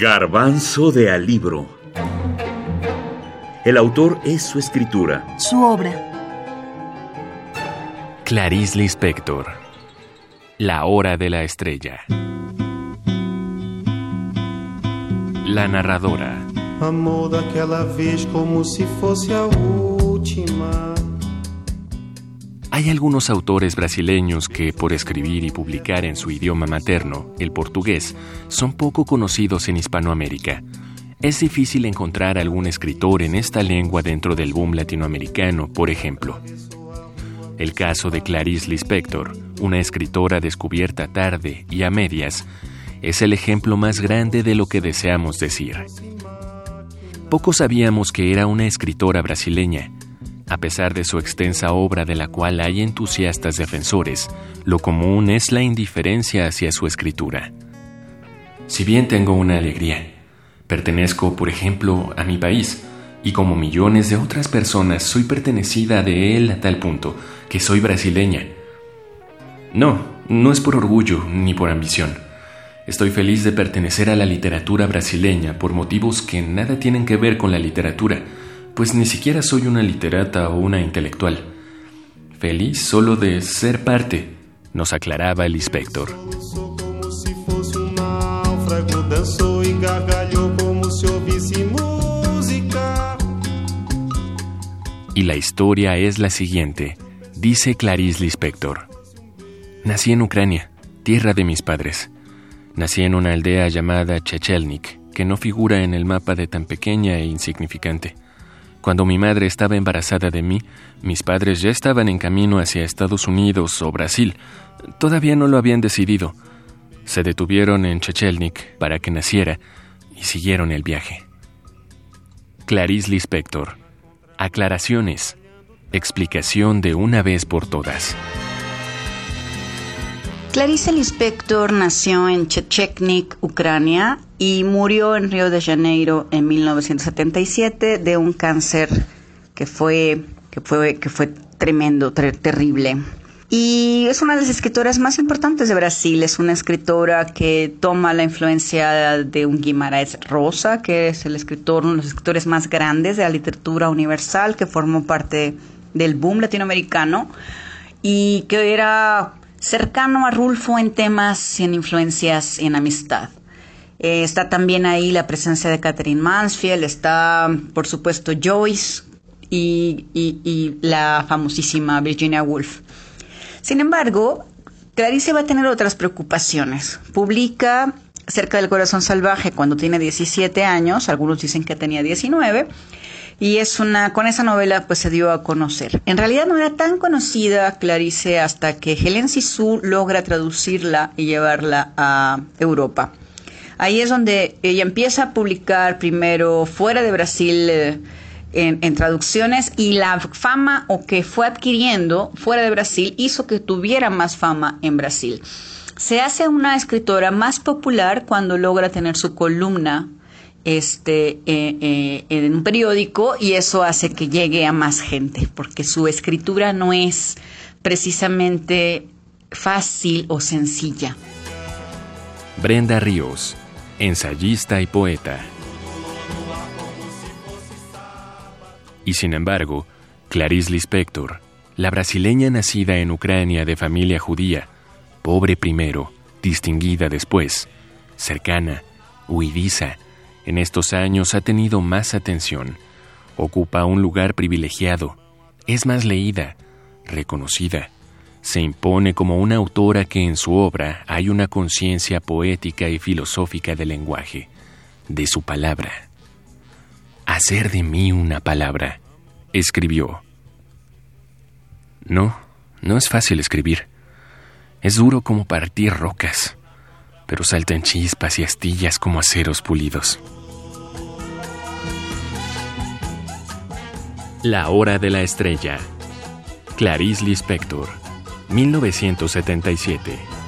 Garbanzo de Alibro. El autor es su escritura. Su obra. Clarice Lispector. La hora de la estrella. La narradora. Amor daquela vez como si fosse a última. Hay algunos autores brasileños que, por escribir y publicar en su idioma materno, el portugués, son poco conocidos en Hispanoamérica. Es difícil encontrar algún escritor en esta lengua dentro del boom latinoamericano, por ejemplo. El caso de Clarice Lispector, una escritora descubierta tarde y a medias, es el ejemplo más grande de lo que deseamos decir. Poco sabíamos que era una escritora brasileña, a pesar de su extensa obra de la cual hay entusiastas defensores, lo común es la indiferencia hacia su escritura. Si bien tengo una alegría, pertenezco, por ejemplo, a mi país, y como millones de otras personas soy pertenecida de él a tal punto que soy brasileña. No, no es por orgullo ni por ambición. Estoy feliz de pertenecer a la literatura brasileña por motivos que nada tienen que ver con la literatura, pues ni siquiera soy una literata o una intelectual. Feliz solo de ser parte, nos aclaraba el inspector. Y la historia es la siguiente, dice Clarice Lispector. Nací en Ucrania, tierra de mis padres. Nací en una aldea llamada Chechelnik, que no figura en el mapa de tan pequeña e insignificante. Cuando mi madre estaba embarazada de mí, mis padres ya estaban en camino hacia Estados Unidos o Brasil. Todavía no lo habían decidido. Se detuvieron en Chechelnik para que naciera y siguieron el viaje. Clarice Lispector. Aclaraciones. Explicación de una vez por todas. Clarice Lispector nació en Chechnik, Ucrania, y murió en Río de Janeiro en 1977 de un cáncer que fue, que fue, que fue tremendo, terrible. Y es una de las escritoras más importantes de Brasil. Es una escritora que toma la influencia de un Guimarães Rosa, que es el escritor, uno de los escritores más grandes de la literatura universal, que formó parte del boom latinoamericano y que era cercano a Rulfo en temas y en influencias y en amistad. Eh, está también ahí la presencia de Catherine Mansfield, está por supuesto Joyce y, y la famosísima Virginia Woolf. Sin embargo, Clarice va a tener otras preocupaciones. Publica Cerca del Corazón Salvaje cuando tiene 17 años, algunos dicen que tenía 19, y es una con esa novela pues se dio a conocer. En realidad no era tan conocida Clarice hasta que Helen Sisu logra traducirla y llevarla a Europa. Ahí es donde ella empieza a publicar primero fuera de Brasil eh, en, en, traducciones y la fama o que fue adquiriendo fuera de Brasil hizo que tuviera más fama en Brasil. Se hace una escritora más popular cuando logra tener su columna este, eh, eh, en un periódico y eso hace que llegue a más gente, porque su escritura no es precisamente fácil o sencilla. Brenda Ríos, ensayista y poeta. Y sin embargo, Clarice Lispector, la brasileña nacida en Ucrania de familia judía, pobre primero, distinguida después, cercana, huidiza, en estos años ha tenido más atención, ocupa un lugar privilegiado, es más leída, reconocida, se impone como una autora que en su obra hay una conciencia poética y filosófica del lenguaje, de su palabra. Hacer de mí una palabra, escribió. No, no es fácil escribir. Es duro como partir rocas, pero saltan chispas y astillas como aceros pulidos. La Hora de la Estrella. Clarice Lispector, 1977.